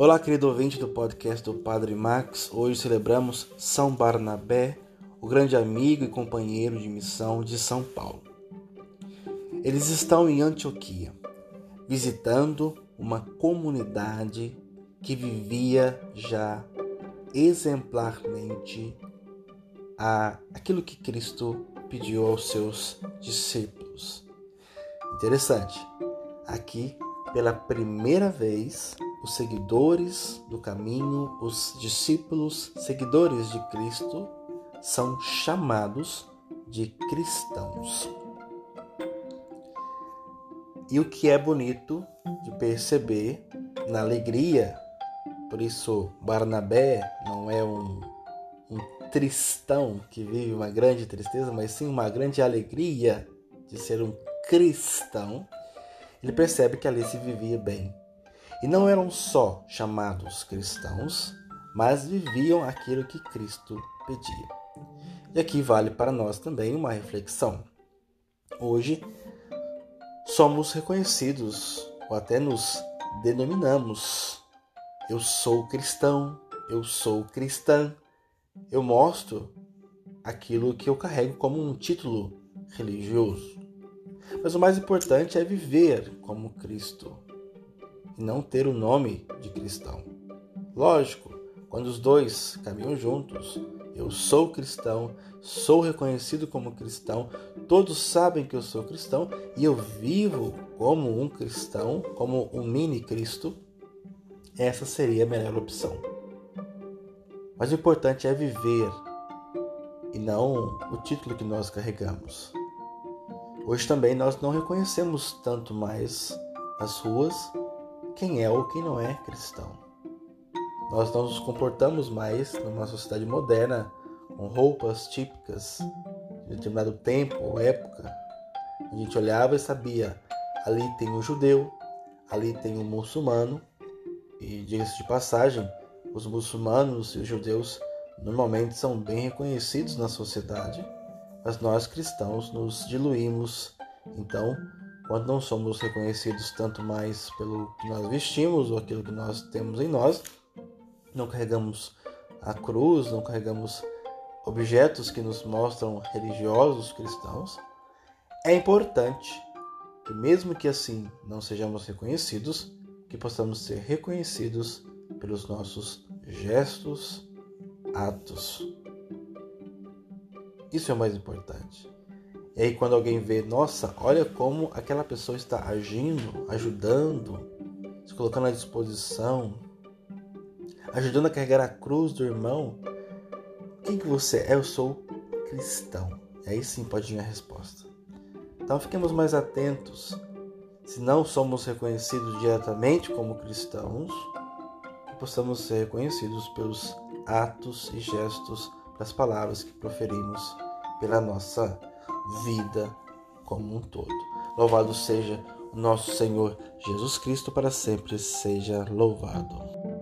Olá, querido ouvinte do podcast do Padre Max. Hoje celebramos São Barnabé, o grande amigo e companheiro de missão de São Paulo. Eles estão em Antioquia, visitando uma comunidade que vivia já exemplarmente a aquilo que Cristo pediu aos seus discípulos. Interessante. Aqui, pela primeira vez, os seguidores do caminho, os discípulos, seguidores de Cristo, são chamados de cristãos. E o que é bonito de perceber na alegria, por isso Barnabé não é um, um tristão que vive uma grande tristeza, mas sim uma grande alegria de ser um cristão, ele percebe que ali se vivia bem. E não eram só chamados cristãos, mas viviam aquilo que Cristo pedia. E aqui vale para nós também uma reflexão. Hoje somos reconhecidos ou até nos denominamos. Eu sou cristão, eu sou cristã. Eu mostro aquilo que eu carrego como um título religioso. Mas o mais importante é viver como Cristo e não ter o nome de cristão. Lógico, quando os dois caminham juntos, eu sou cristão, sou reconhecido como cristão, todos sabem que eu sou cristão e eu vivo como um cristão, como um mini Cristo, essa seria a melhor opção. Mas o importante é viver e não o título que nós carregamos. Hoje também nós não reconhecemos tanto mais nas ruas quem é ou quem não é cristão. Nós não nos comportamos mais numa sociedade moderna com roupas típicas de determinado tempo ou época. A gente olhava e sabia, ali tem um judeu, ali tem um muçulmano, e diga-se de passagem, os muçulmanos e os judeus normalmente são bem reconhecidos na sociedade mas nós cristãos nos diluímos. Então, quando não somos reconhecidos tanto mais pelo que nós vestimos ou aquilo que nós temos em nós, não carregamos a cruz, não carregamos objetos que nos mostram religiosos cristãos, é importante que, mesmo que assim não sejamos reconhecidos, que possamos ser reconhecidos pelos nossos gestos, atos. Isso é o mais importante. E aí quando alguém vê, nossa, olha como aquela pessoa está agindo, ajudando, se colocando à disposição, ajudando a carregar a cruz do irmão. Quem que você é? Eu sou cristão. E aí sim pode vir a resposta. Então fiquemos mais atentos. Se não somos reconhecidos diretamente como cristãos, possamos ser reconhecidos pelos atos e gestos das palavras que proferimos pela nossa vida como um todo. Louvado seja o nosso Senhor Jesus Cristo, para sempre seja louvado.